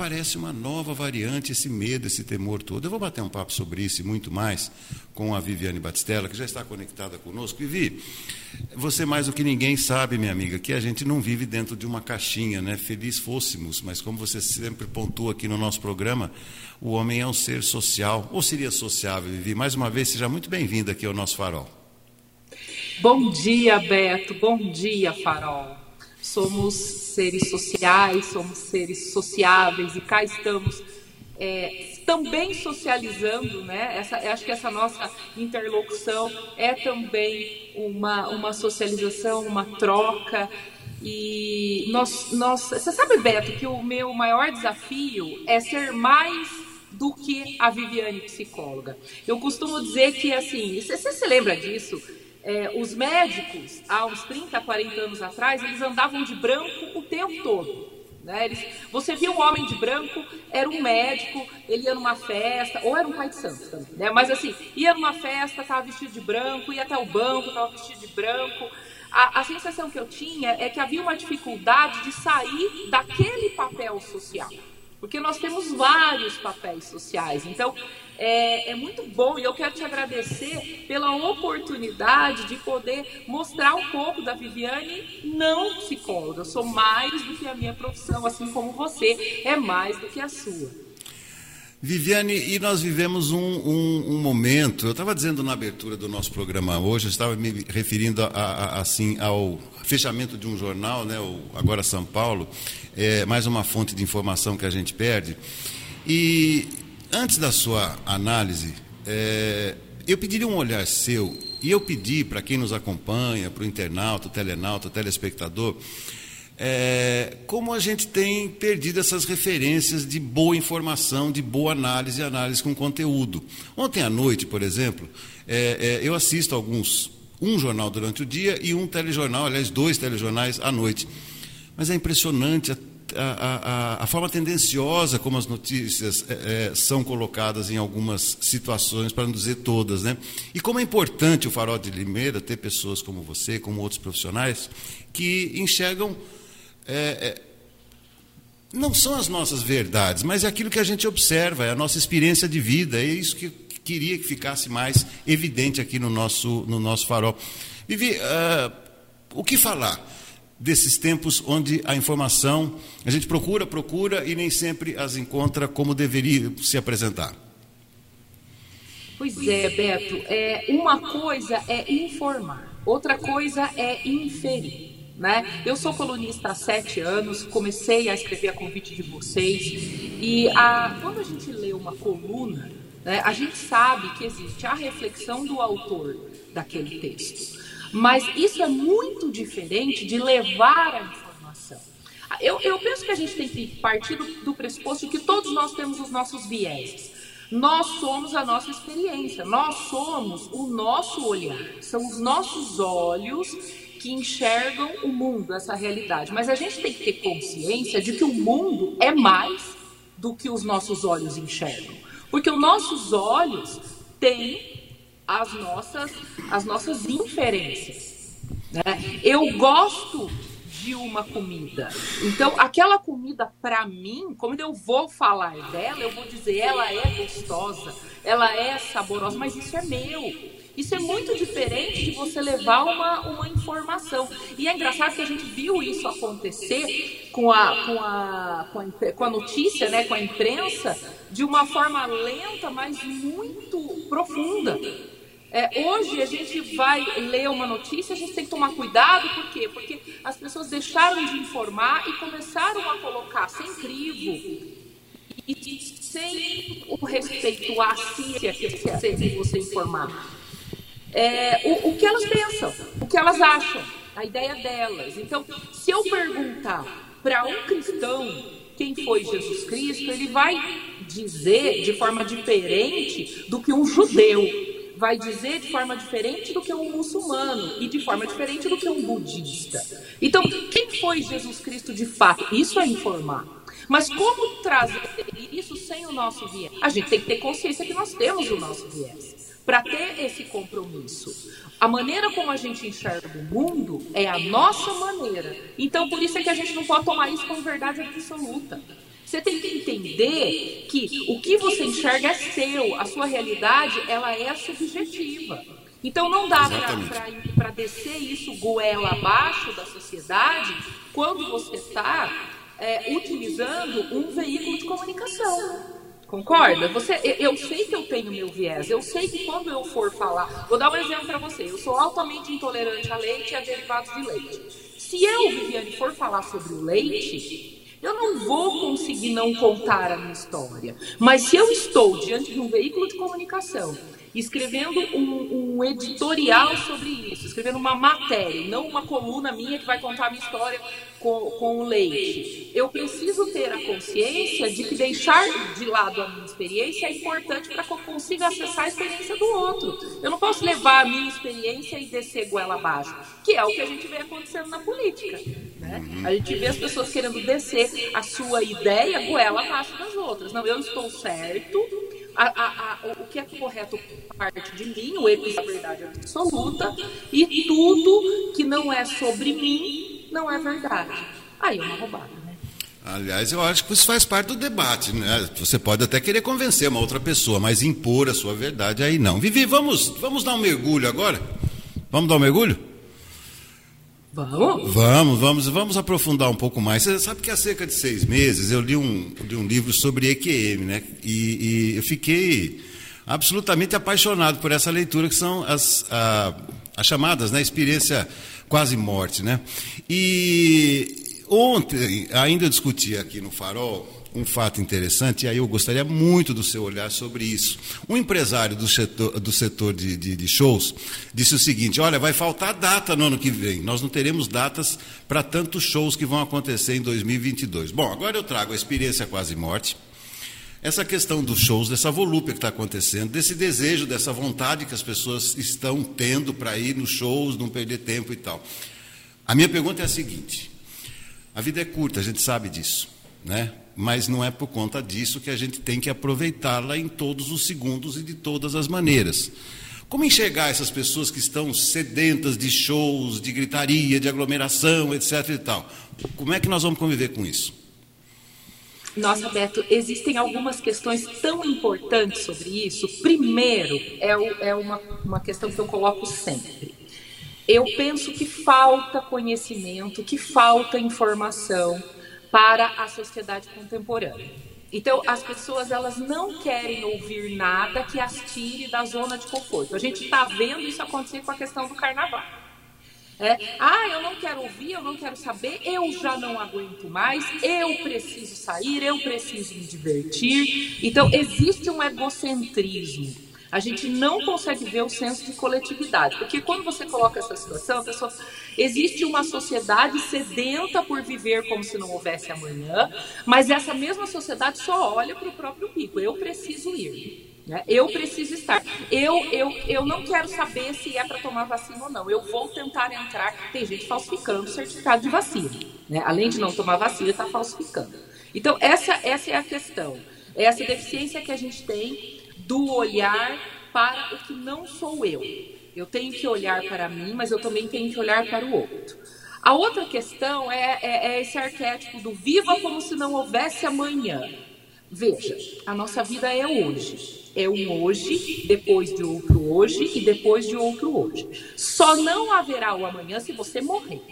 aparece uma nova variante, esse medo, esse temor todo. Eu vou bater um papo sobre isso e muito mais com a Viviane Batistella, que já está conectada conosco. Vivi, você mais do que ninguém sabe, minha amiga, que a gente não vive dentro de uma caixinha, né? Feliz fôssemos, mas como você sempre pontua aqui no nosso programa, o homem é um ser social, ou seria sociável, Vivi. Mais uma vez, seja muito bem-vinda aqui ao nosso farol. Bom dia, Beto. Bom dia, Farol. Somos seres sociais, somos seres sociáveis e cá estamos é, também socializando, né? Essa, acho que essa nossa interlocução é também uma, uma socialização, uma troca. E nós, nós, você sabe, Beto, que o meu maior desafio é ser mais do que a Viviane psicóloga. Eu costumo dizer que, assim, você, você se lembra disso? É, os médicos, há uns 30, 40 anos atrás, eles andavam de branco o tempo todo. Né? Eles, você via um homem de branco, era um médico, ele ia numa festa, ou era um pai de santo também, né? mas assim, ia numa festa, estava vestido de branco, ia até o banco, estava vestido de branco. A, a sensação que eu tinha é que havia uma dificuldade de sair daquele papel social porque nós temos vários papéis sociais. Então, é, é, muito bom e eu quero te agradecer pela oportunidade de poder mostrar um pouco da Viviane não psicóloga. Eu sou mais do que a minha profissão, assim como você é mais do que a sua. Viviane, e nós vivemos um, um, um momento, eu estava dizendo na abertura do nosso programa hoje, eu estava me referindo a, a, assim ao fechamento de um jornal, né, o Agora São Paulo, é mais uma fonte de informação que a gente perde. E antes da sua análise, é, eu pediria um olhar seu, e eu pedi para quem nos acompanha, para o internauta, o telenauta, o telespectador, é, como a gente tem perdido essas referências de boa informação, de boa análise e análise com conteúdo. Ontem à noite, por exemplo, é, é, eu assisto alguns, um jornal durante o dia e um telejornal, aliás, dois telejornais à noite. Mas é impressionante a, a, a, a forma tendenciosa como as notícias é, é, são colocadas em algumas situações, para não dizer todas. Né? E como é importante o Farol de Limeira ter pessoas como você, como outros profissionais, que enxergam. É, é, não são as nossas verdades, mas é aquilo que a gente observa, é a nossa experiência de vida, é isso que queria que ficasse mais evidente aqui no nosso, no nosso farol. Vivi, uh, o que falar? Desses tempos onde a informação a gente procura, procura e nem sempre as encontra como deveria se apresentar. Pois é, Beto. É, uma coisa é informar, outra coisa é inferir. Né? Eu sou colunista há sete anos, comecei a escrever a convite de vocês e a, quando a gente lê uma coluna, né, a gente sabe que existe a reflexão do autor daquele texto. Mas isso é muito diferente de levar a informação. Eu, eu penso que a gente tem que partir do, do pressuposto que todos nós temos os nossos vieses. Nós somos a nossa experiência, nós somos o nosso olhar, são os nossos olhos que enxergam o mundo, essa realidade. Mas a gente tem que ter consciência de que o mundo é mais do que os nossos olhos enxergam. Porque os nossos olhos têm as nossas, as nossas inferências. Né? Eu gosto de uma comida. Então, aquela comida, para mim, quando eu vou falar dela, eu vou dizer, ela é gostosa, ela é saborosa, mas isso é meu. Isso é muito diferente de você levar uma, uma informação. E é engraçado que a gente viu isso acontecer com a, com a, com a, com a notícia, né, com a imprensa, de uma forma lenta, mas muito profunda. É, hoje a gente vai ler uma notícia, a gente tem que tomar cuidado, por quê? Porque as pessoas deixaram de informar e começaram a colocar sem crivo e sem o respeito à ciência que você informar. É, o, o que elas pensam, o que elas acham, a ideia delas. Então, se eu perguntar para um cristão quem foi Jesus Cristo, ele vai dizer de forma diferente do que um judeu vai dizer de forma diferente do que um muçulmano e de forma diferente do que um budista. Então, quem foi Jesus Cristo de fato? Isso é informar. Mas como trazer isso sem o nosso viés? A gente tem que ter consciência que nós temos o nosso viés para ter esse compromisso. A maneira como a gente enxerga o mundo é a nossa maneira. Então, por isso é que a gente não pode tomar isso como verdade absoluta. Você tem que entender que o que você enxerga é seu, a sua realidade ela é subjetiva. Então não dá para descer isso goela abaixo da sociedade quando você está é, utilizando um veículo de comunicação. Concorda? Você, eu sei que eu tenho meu viés. Eu sei que quando eu for falar, vou dar um exemplo para você. Eu sou altamente intolerante a leite e a derivados de leite. Se eu, Viviane, for falar sobre o leite, eu não vou conseguir não contar a minha história. Mas se eu estou diante de um veículo de comunicação escrevendo um, um, editorial sobre isso, escrevendo uma matéria, não uma coluna minha que vai contar a minha história com, com o leite. Eu preciso ter a consciência de que deixar de lado a minha experiência é importante para que eu consiga acessar a experiência do outro. Eu não posso levar a minha experiência e descer goela abaixo, que é o que a gente vê acontecendo na política. Né? A gente vê as pessoas querendo descer a sua ideia goela abaixo das outras. Não, eu estou certo, a, a, o que é correto parte de mim, o eles a verdade absoluta, e tudo que não é sobre mim não é verdade. Aí é uma roubada, né? Aliás, eu acho que isso faz parte do debate, né? Você pode até querer convencer uma outra pessoa, mas impor a sua verdade aí não. Vivi, vamos, vamos dar um mergulho agora? Vamos dar um mergulho? Vamos? Vamos, vamos, vamos aprofundar um pouco mais. Você sabe que há cerca de seis meses eu li um, li um livro sobre EQM, né? E, e eu fiquei absolutamente apaixonado por essa leitura, que são as, a, as chamadas, né? Experiência quase morte, né? E ontem ainda eu discuti aqui no Farol um fato interessante, e aí eu gostaria muito do seu olhar sobre isso. Um empresário do setor, do setor de, de, de shows disse o seguinte: olha, vai faltar data no ano que vem, nós não teremos datas para tantos shows que vão acontecer em 2022. Bom, agora eu trago a experiência quase morte. Essa questão dos shows, dessa volúpia que está acontecendo, desse desejo, dessa vontade que as pessoas estão tendo para ir nos shows, não perder tempo e tal. A minha pergunta é a seguinte: a vida é curta, a gente sabe disso, né? Mas não é por conta disso que a gente tem que aproveitá-la em todos os segundos e de todas as maneiras. Como enxergar essas pessoas que estão sedentas de shows, de gritaria, de aglomeração, etc. e tal? Como é que nós vamos conviver com isso? Nossa, Beto, existem algumas questões tão importantes sobre isso. Primeiro, é, o, é uma, uma questão que eu coloco sempre. Eu penso que falta conhecimento, que falta informação para a sociedade contemporânea. Então, as pessoas elas não querem ouvir nada que as tire da zona de conforto. A gente está vendo isso acontecer com a questão do carnaval. É, ah, eu não quero ouvir, eu não quero saber, eu já não aguento mais, eu preciso sair, eu preciso me divertir. Então, existe um egocentrismo a gente não consegue ver o senso de coletividade. Porque quando você coloca essa situação, pessoa, existe uma sociedade sedenta por viver como se não houvesse amanhã, mas essa mesma sociedade só olha para o próprio pico. Eu preciso ir. Né? Eu preciso estar. Eu, eu, eu não quero saber se é para tomar vacina ou não. Eu vou tentar entrar. Tem gente falsificando o certificado de vacina. Né? Além de não tomar vacina, está falsificando. Então, essa, essa é a questão. Essa deficiência que a gente tem do olhar para o que não sou eu. Eu tenho que olhar para mim, mas eu também tenho que olhar para o outro. A outra questão é, é, é esse arquétipo do viva como se não houvesse amanhã. Veja, a nossa vida é hoje. É um hoje, depois de outro hoje e depois de outro hoje. Só não haverá o amanhã se você morrer.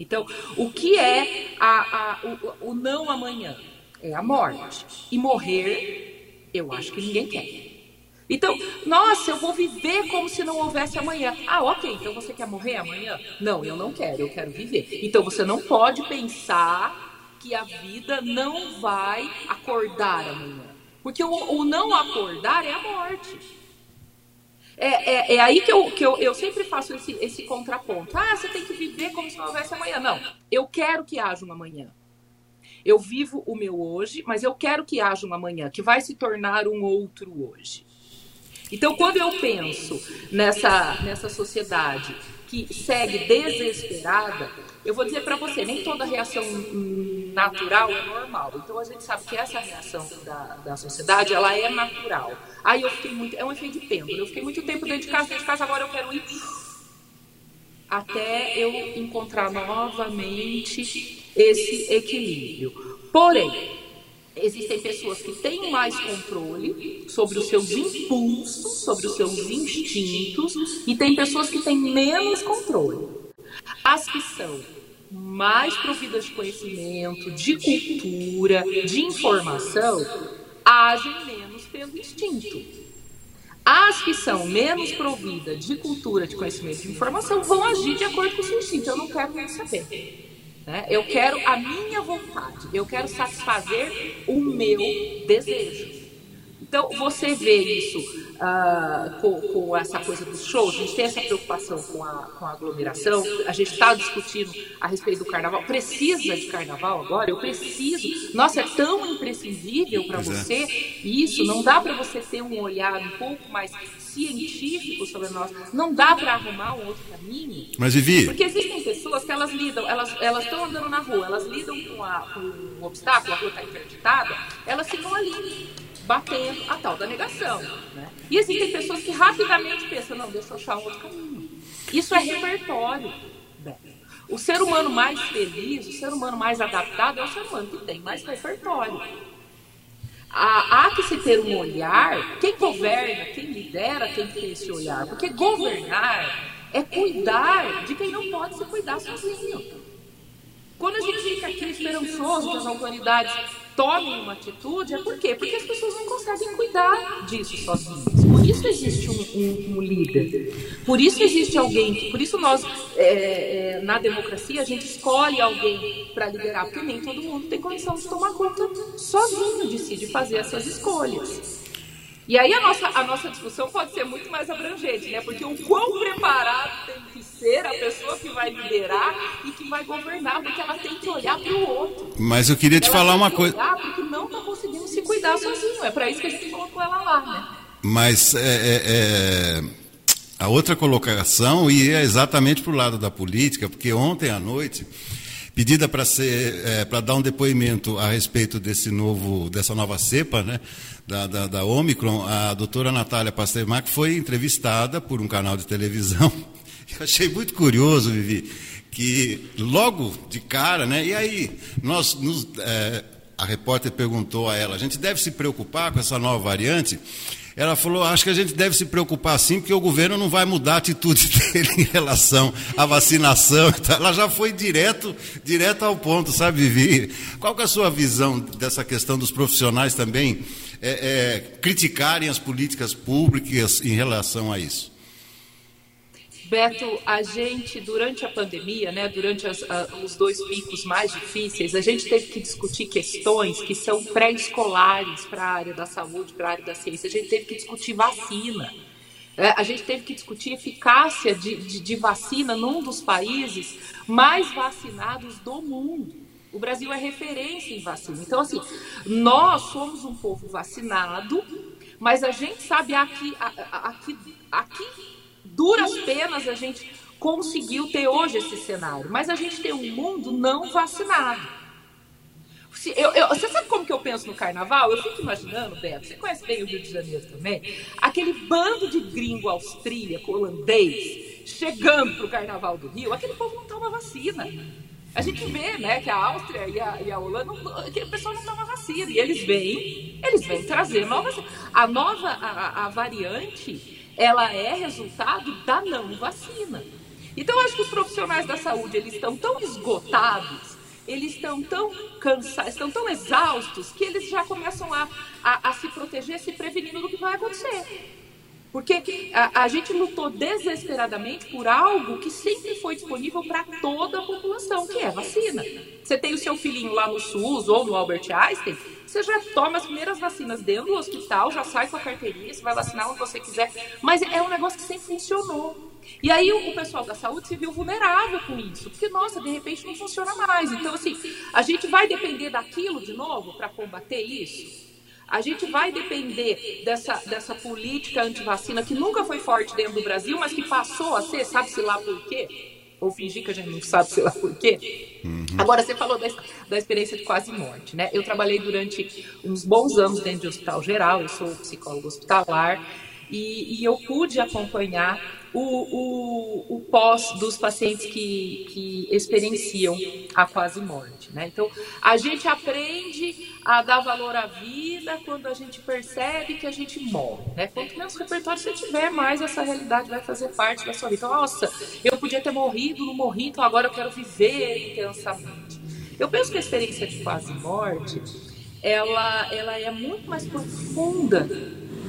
Então, o que é a, a, o, o não amanhã? É a morte. E morrer eu acho que ninguém quer. Então, nossa, eu vou viver como se não houvesse amanhã. Ah, ok, então você quer morrer amanhã? Não, eu não quero, eu quero viver. Então você não pode pensar que a vida não vai acordar amanhã. Porque o, o não acordar é a morte. É, é, é, aí que, eu, que eu, eu sempre faço esse, esse contraponto. Ah, você tem que viver como se não houvesse amanhã. Não, eu quero que haja um amanhã. Eu vivo o meu hoje, mas eu quero que haja um amanhã, que vai se tornar um outro hoje. Então, quando eu penso nessa, nessa sociedade que segue desesperada, eu vou dizer para você, nem toda reação natural é normal. Então a gente sabe que essa reação da, da sociedade, ela é natural. Aí eu fiquei muito, é um efeito de pêndulo. Eu fiquei muito tempo dentro de casa, dentro de casa, agora eu quero ir até eu encontrar novamente esse equilíbrio. Porém, existem pessoas que têm mais controle sobre os seus impulsos, sobre os seus instintos, e tem pessoas que têm menos controle. As que são mais providas de conhecimento, de cultura, de informação, agem menos pelo instinto. As que são menos providas de cultura, de conhecimento, de informação, vão agir de acordo com o seu instinto. Eu não quero nem saber. Né? Eu quero a minha vontade, eu quero satisfazer o meu desejo. Então, você vê isso uh, com, com, essa coisa dos shows, a gente tem essa preocupação com a, com a aglomeração, a gente está discutindo a respeito do carnaval. Precisa de carnaval agora? Eu preciso. Nossa, é tão imprescindível para é. você isso, não dá para você ter um olhar um pouco mais científico sobre nós. Não dá para arrumar um outro caminho. Mas, Vivi. Porque existem pessoas que elas lidam, elas estão andando na rua, elas lidam com, a, com um obstáculo, a rua está interditada, elas ficam ali batendo a tal da negação. Né? E existem pessoas que rapidamente pensam, não, deixa eu achar um outro caminho. Isso é repertório. O ser humano mais feliz, o ser humano mais adaptado é o ser humano que tem mais repertório há, há que se ter um olhar. Quem governa, quem lidera tem que ter esse olhar. Porque governar é cuidar de quem não pode se cuidar sozinho. Quando a gente fica aqui esperançoso que as autoridades tomem uma atitude, é por quê? Porque as pessoas não conseguem cuidar disso sozinhas isso existe um, um, um líder. Por isso existe alguém. Por isso nós, é, é, na democracia, a gente escolhe alguém para liderar, porque nem todo mundo tem condição de tomar conta sozinho de si, de fazer essas escolhas. E aí a nossa, a nossa discussão pode ser muito mais abrangente, né? Porque o quão preparado tem que ser a pessoa que vai liderar e que vai governar, porque ela tem que olhar para o outro. Mas eu queria te ela falar uma coisa. Olhar porque não está conseguindo se cuidar sozinho. É para isso que a gente colocou ela lá, né? Mas é, é, é, a outra colocação ia exatamente para o lado da política, porque ontem à noite, pedida para ser é, para dar um depoimento a respeito desse novo, dessa nova cepa, né, da, da, da Omicron, a doutora Natália Pasternak foi entrevistada por um canal de televisão. Eu achei muito curioso, Vivi, que logo de cara, né, e aí, nós nos, é, a repórter perguntou a ela, a gente deve se preocupar com essa nova variante? Ela falou: acho que a gente deve se preocupar sim, porque o governo não vai mudar a atitude dele em relação à vacinação. Ela já foi direto, direto ao ponto, sabe, Vivi? Qual é a sua visão dessa questão dos profissionais também é, é, criticarem as políticas públicas em relação a isso? Beto, a gente, durante a pandemia, né, durante as, a, os dois picos mais difíceis, a gente teve que discutir questões que são pré-escolares para a área da saúde, para a área da ciência. A gente teve que discutir vacina. É, a gente teve que discutir eficácia de, de, de vacina num dos países mais vacinados do mundo. O Brasil é referência em vacina. Então, assim, nós somos um povo vacinado, mas a gente sabe aqui, aqui, aqui duras penas a gente conseguiu ter hoje esse cenário. Mas a gente tem um mundo não vacinado. Eu, eu, você sabe como que eu penso no carnaval? Eu fico imaginando, Beto, você conhece bem o Rio de Janeiro também, aquele bando de gringo austríaco, holandês, chegando para o carnaval do Rio, aquele povo não toma vacina. A gente vê, né, que a Áustria e a, e a Holanda, aquele pessoal não toma vacina. E eles vêm, eles vêm trazer. A nova, a, a variante ela é resultado da não vacina. Então, acho que os profissionais da saúde eles estão tão esgotados, eles estão tão cansados, estão tão exaustos, que eles já começam a, a, a se proteger, se prevenindo do que vai acontecer. Porque a, a, gente lutou desesperadamente por algo que sempre foi disponível para toda a população, que é vacina. Você tem o seu filhinho lá no SUS ou no Albert Einstein, você já toma as primeiras vacinas dentro do hospital, já sai com a carteirinha, você vai vacinar onde você quiser. Mas é um negócio que sempre funcionou. E aí o, pessoal da saúde se viu vulnerável com isso, porque, nossa, de repente não funciona mais. Então, assim, a gente vai depender daquilo de novo para combater isso? A gente vai depender dessa, dessa política anti-vacina que nunca foi forte dentro do Brasil, mas que passou a ser, sabe-se lá por quê? Ou fingir que a gente não sabe, sei lá por quê. Uhum. Agora, você falou da, da experiência de quase morte, né? Eu trabalhei durante uns bons anos dentro de hospital geral, eu sou psicólogo hospitalar, e, e eu pude acompanhar o, o, o, pós dos pacientes que, que experienciam a quase morte. Né? Então, a gente aprende a dar valor à vida quando a gente percebe que a gente morre. Né? Quanto menos repertório você tiver, mais essa realidade vai fazer parte da sua vida. Então, nossa, eu podia ter morrido, não morri, então agora eu quero viver intensamente. Eu penso que a experiência de quase morte ela, ela é muito mais profunda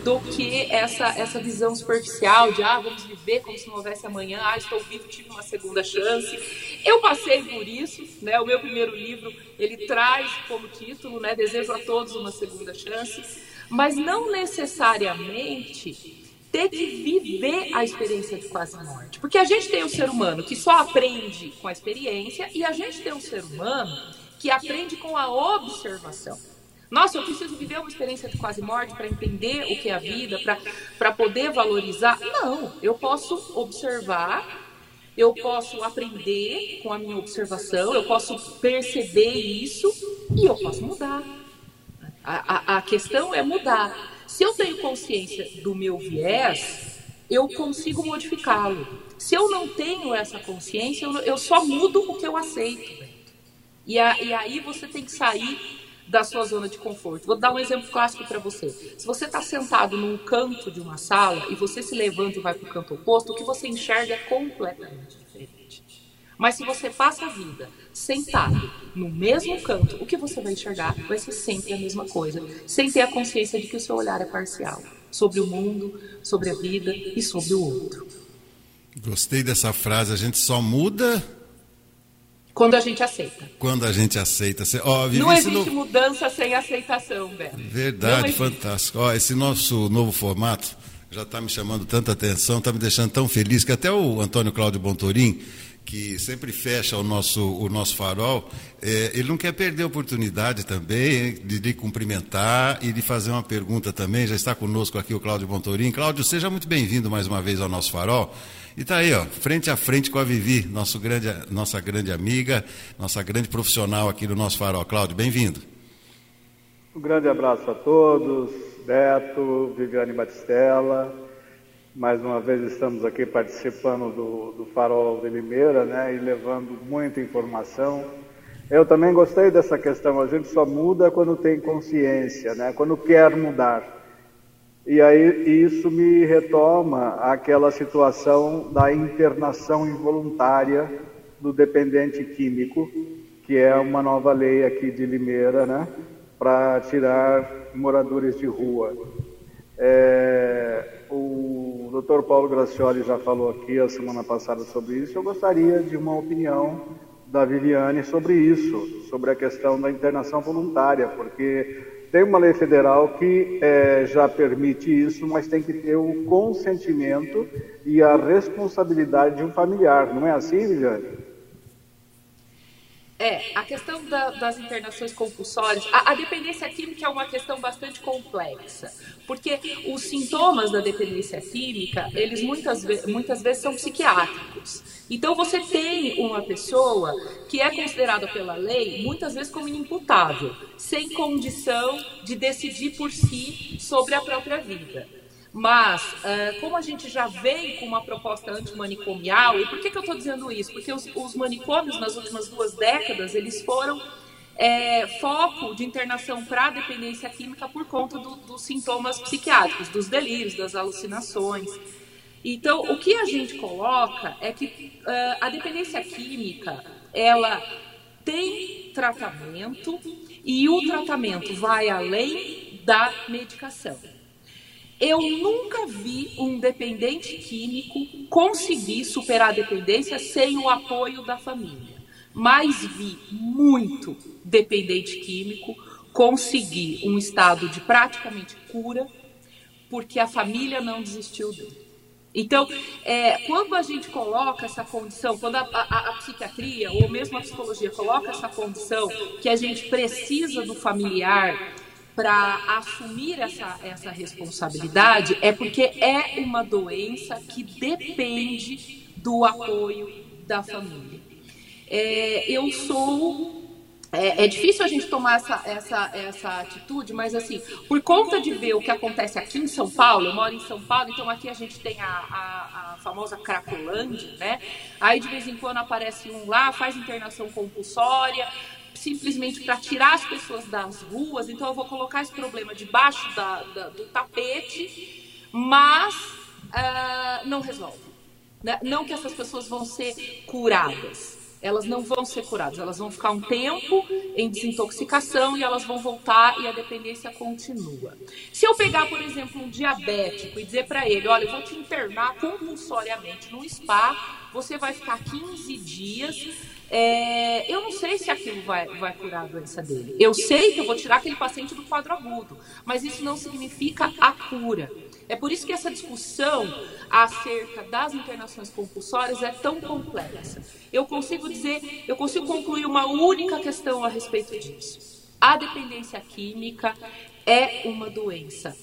do que essa, essa visão superficial de ah, vamos viver como se não houvesse amanhã, ah, estou vivo, tive uma segunda chance. Eu passei por isso, né? O meu primeiro livro, ele traz como título, né, Desejo a todos uma segunda chance, mas não necessariamente ter que viver a experiência de quase morte. Porque a gente tem um ser humano que só aprende com a experiência e a gente tem um ser humano que aprende com a observação. Nossa, eu preciso viver uma experiência de quase morte para entender o que é a vida, para poder valorizar. Não, eu posso observar, eu posso aprender com a minha observação, eu posso perceber isso e eu posso mudar. A, a, a questão é mudar. Se eu tenho consciência do meu viés, eu consigo modificá-lo. Se eu não tenho essa consciência, eu, eu só mudo o que eu aceito. E, a, e aí você tem que sair da sua zona de conforto. Vou dar um exemplo clássico para você. Se você está sentado num canto de uma sala e você se levanta e vai para o canto oposto, o que você enxerga é completamente diferente. Mas se você passa a vida sentado no mesmo canto, o que você vai enxergar vai ser sempre a mesma coisa, sem ter a consciência de que o seu olhar é parcial sobre o mundo, sobre a vida e sobre o outro. Gostei dessa frase. A gente só muda quando a gente aceita. Quando a gente aceita. Oh, não existe no... mudança sem aceitação, Beto. Verdade, fantástico. Oh, esse nosso novo formato já está me chamando tanta atenção, está me deixando tão feliz que até o Antônio Cláudio Bontorim, que sempre fecha o nosso, o nosso farol, é, ele não quer perder a oportunidade também de lhe cumprimentar e de fazer uma pergunta também. Já está conosco aqui o Cláudio Bontorim. Cláudio, seja muito bem-vindo mais uma vez ao nosso farol. E está aí, ó, frente a frente com a Vivi, nosso grande, nossa grande amiga, nossa grande profissional aqui do nosso farol. Cláudio, bem-vindo. Um grande abraço a todos, Beto, Viviane Batistella. Mais uma vez estamos aqui participando do, do Farol de Limeira, né, e levando muita informação. Eu também gostei dessa questão, a gente só muda quando tem consciência, né, quando quer mudar. E aí isso me retoma aquela situação da internação involuntária do dependente químico, que é uma nova lei aqui de Limeira, né, para tirar moradores de rua. É, o Dr. Paulo Gracioli já falou aqui a semana passada sobre isso. Eu gostaria de uma opinião da Viviane sobre isso, sobre a questão da internação voluntária, porque tem uma lei federal que é, já permite isso, mas tem que ter o consentimento e a responsabilidade de um familiar. Não é assim, Viviane? É, a questão da, das internações compulsórias, a, a, dependência química é uma questão bastante complexa, porque os sintomas da dependência química, eles muitas, muitas vezes são psiquiátricos. Então você tem uma pessoa que é considerada pela lei muitas vezes como inimputável, sem condição de decidir por si sobre a própria vida. Mas, como a gente já vem com uma proposta antimanicomial, e por que, que eu estou dizendo isso? Porque os, os, manicômios, nas últimas duas décadas, eles foram é, foco de internação para dependência química por conta do, dos sintomas psiquiátricos, dos delírios, das alucinações. Então, o que a gente coloca é que uh, a dependência química, ela tem tratamento e o tratamento vai além da medicação. Eu nunca vi um dependente químico conseguir superar a dependência sem o apoio da família. Mas vi muito dependente químico conseguir um estado de praticamente cura porque a família não desistiu dele. Então, é, quando a gente coloca essa condição, quando a, a, a, psiquiatria ou mesmo a psicologia coloca essa condição que a gente precisa do familiar para assumir essa, essa responsabilidade, é porque é uma doença que depende do apoio da família. É, eu sou é, é, difícil a gente tomar essa, essa, essa atitude, mas assim, por conta de ver o que acontece aqui em São Paulo, eu moro em São Paulo, então aqui a gente tem a, a, a famosa Cracolândia, né? Aí de vez em quando aparece um lá, faz internação compulsória, simplesmente para tirar as pessoas das ruas, então eu vou colocar esse problema debaixo da, da, do tapete, mas uh, não resolve. Né? Não que essas pessoas vão ser curadas elas não vão ser curadas, elas vão ficar um tempo em desintoxicação e elas vão voltar e a dependência continua. Se eu pegar, por exemplo, um diabético e dizer para ele, olha, eu vou te internar compulsoriamente no spa, você vai ficar 15 dias é, eu não sei se aquilo vai, vai curar a doença dele. Eu sei que eu vou tirar aquele paciente do quadro agudo, mas isso não significa a cura. É por isso que essa discussão acerca das internações compulsórias é tão complexa. Eu consigo dizer, eu consigo concluir uma única questão a respeito disso. A dependência química é uma doença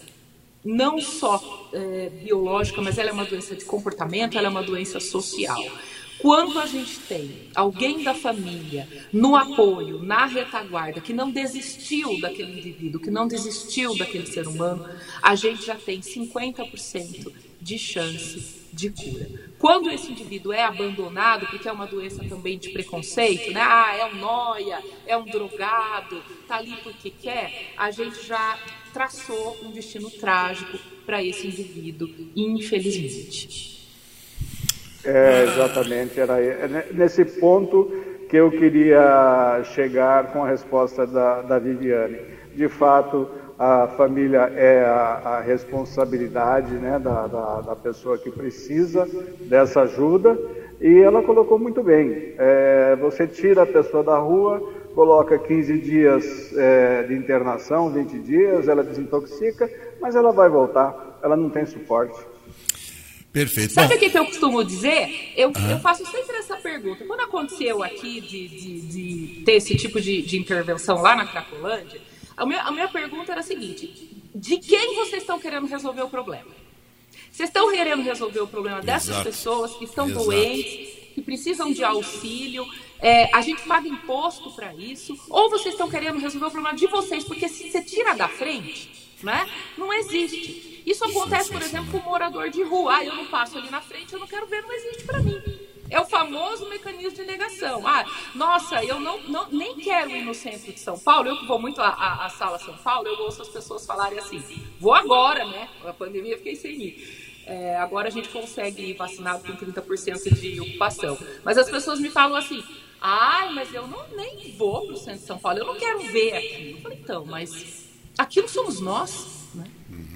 não só é, biológica, mas ela é uma doença de comportamento, ela é uma doença social. Quando a gente tem alguém da família no apoio, na retaguarda, que não desistiu daquele indivíduo, que não desistiu daquele ser humano, a gente já tem 50% de chance de cura. Quando esse indivíduo é abandonado, porque é uma doença também de preconceito, né? Ah, é um noia, é um drogado, tá ali porque quer, a gente já traçou um destino trágico para esse indivíduo, infelizmente. É, exatamente, era é nesse ponto que eu queria chegar com a resposta da, da Viviane. De fato, a família é a, a responsabilidade né, da, da, da, pessoa que precisa dessa ajuda e ela colocou muito bem. É, você tira a pessoa da rua, coloca 15 dias é, de internação, 20 dias, ela desintoxica, mas ela vai voltar, ela não tem suporte. Perfeito. Sabe o que, que, eu costumo dizer? Eu, ah. eu, faço sempre essa pergunta. Quando aconteceu aqui de, de, de ter esse tipo de, de, intervenção lá na Cracolândia, a minha, a minha pergunta era a seguinte: de quem vocês estão querendo resolver o problema? Vocês estão querendo resolver o problema dessas Exato. pessoas que estão Exato. doentes, que precisam de auxílio, é, a gente paga imposto para isso, ou vocês estão querendo resolver o problema de vocês, porque se você tira da frente, né, não existe. Isso acontece, por exemplo, com o morador de rua. Ah, eu não passo ali na frente, eu não quero ver, não existe para mim. É o famoso mecanismo de negação. Ah, nossa, eu não, não, nem quero ir no centro de São Paulo. Eu que vou muito à, à, sala São Paulo, eu ouço as pessoas falarem assim: vou agora, né? A pandemia fiquei sem ir. É, agora a gente consegue ir vacinado com 30% de ocupação. Mas as pessoas me falam assim: ai, mas eu não, nem vou para o centro de São Paulo, eu não quero ver aqui. Eu falei: então, mas aquilo somos nós.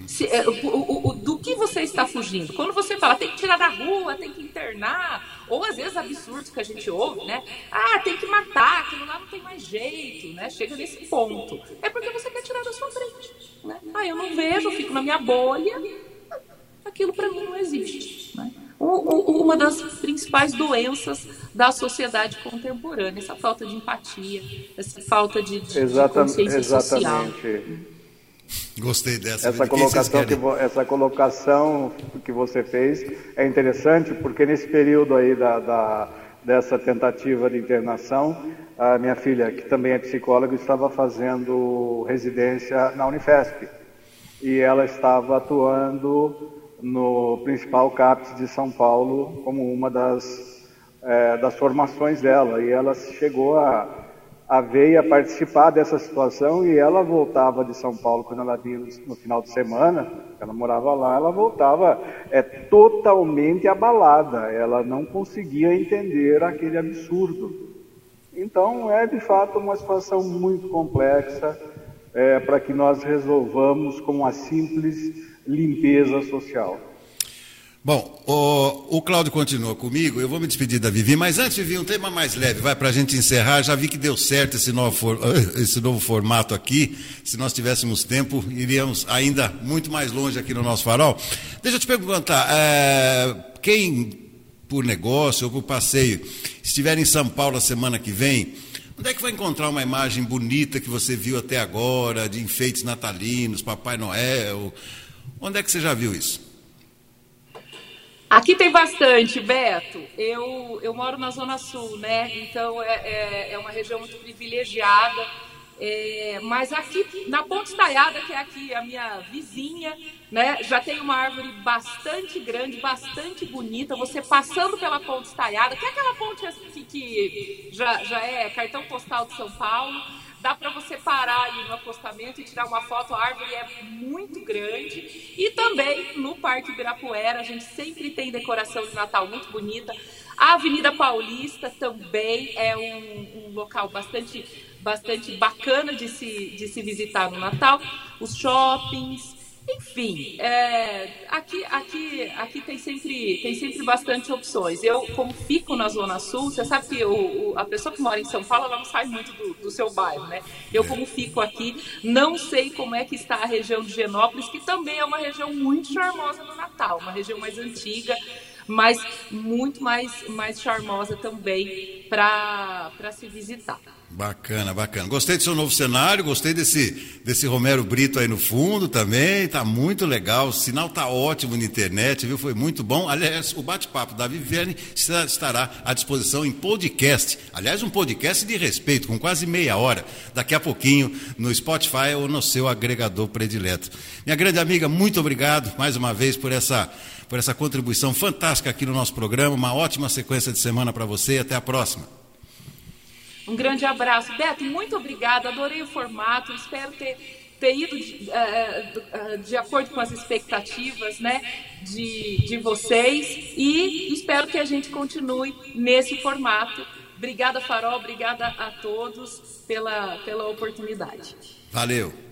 Se, é, o, o, o, do que você está fugindo? Quando você fala tem que tirar da rua, tem que internar, ou às vezes absurdos que a gente ouve, né? Ah, tem que matar, aquilo lá não tem mais jeito, né? Chega nesse ponto. É porque você quer tirar da sua frente. Né? Ah, eu não vejo, eu fico na minha bolha. Aquilo para mim não existe. Né? uma das principais doenças da sociedade contemporânea, essa falta de empatia, essa falta de, de, de consciência exatamente. social. Gostei dessa. Essa colocação, que, essa colocação que você fez é interessante porque nesse período aí da, da, dessa tentativa de internação, a minha filha, que também é psicóloga, estava fazendo residência na Unifesp. E ela estava atuando no principal CAPS de São Paulo como uma das, é, das formações dela. E ela chegou a a ver e a participar dessa situação e ela voltava de São Paulo quando ela vinha no final de semana, ela morava lá, ela voltava é, totalmente abalada, ela não conseguia entender aquele absurdo. Então é de fato uma situação muito complexa é, para que nós resolvamos com uma simples limpeza social. Bom, o, o Cláudio continua comigo, eu vou me despedir da Vivi, mas antes, Vivi, um tema mais leve, vai para a gente encerrar. Já vi que deu certo esse novo, esse novo formato aqui. Se nós tivéssemos tempo, iríamos ainda muito mais longe aqui no nosso farol. Deixa eu te perguntar, é, quem por negócio ou por passeio estiver em São Paulo a semana que vem, onde é que vai encontrar uma imagem bonita que você viu até agora, de enfeites natalinos, Papai Noel? Onde é que você já viu isso? Aqui tem bastante, Beto. Eu, eu moro na Zona Sul, né? Então é, é, é uma região muito privilegiada. É, mas aqui na Ponte Estaiada, que é aqui a minha vizinha, né? Já tem uma árvore bastante grande, bastante bonita. Você passando pela Ponte Estaiada, que é aquela ponte assim, que já, já é cartão postal de São Paulo dá para você parar ali no acostamento e tirar uma foto. A árvore é muito grande. E também no Parque Ibirapuera, a gente sempre tem decoração de Natal muito bonita. A Avenida Paulista também é um, um local bastante, bastante bacana de se, de se visitar no Natal. Os shoppings, enfim, é, aqui, aqui, aqui tem, sempre, tem sempre bastante opções. Eu, como fico na Zona Sul, você sabe que o, o, a pessoa que mora em São Paulo ela não sai muito do, do, seu bairro, né? Eu, como fico aqui, não sei como é que está a região de Genópolis, que também é uma região muito charmosa no Natal, uma região mais antiga, mas muito mais, mais charmosa também para se visitar. Bacana, bacana. Gostei do seu novo cenário, gostei desse, desse Romero Brito aí no fundo também, tá muito legal, o sinal tá ótimo na internet, viu? Foi muito bom. Aliás, o bate-papo da Viviane estará à disposição em podcast. Aliás, um podcast de respeito, com quase meia hora, daqui a pouquinho, no Spotify ou no seu agregador predileto. Minha grande amiga, muito obrigado mais uma vez por essa, por essa contribuição fantástica aqui no nosso programa. Uma ótima sequência de semana para você e até a próxima. Um grande abraço. Beto, muito obrigada. Adorei o formato. Espero ter, ter ido de, uh, de acordo com as expectativas né, de, de vocês. E espero que a gente continue nesse formato. Obrigada, Farol. Obrigada a todos pela, pela oportunidade. Valeu.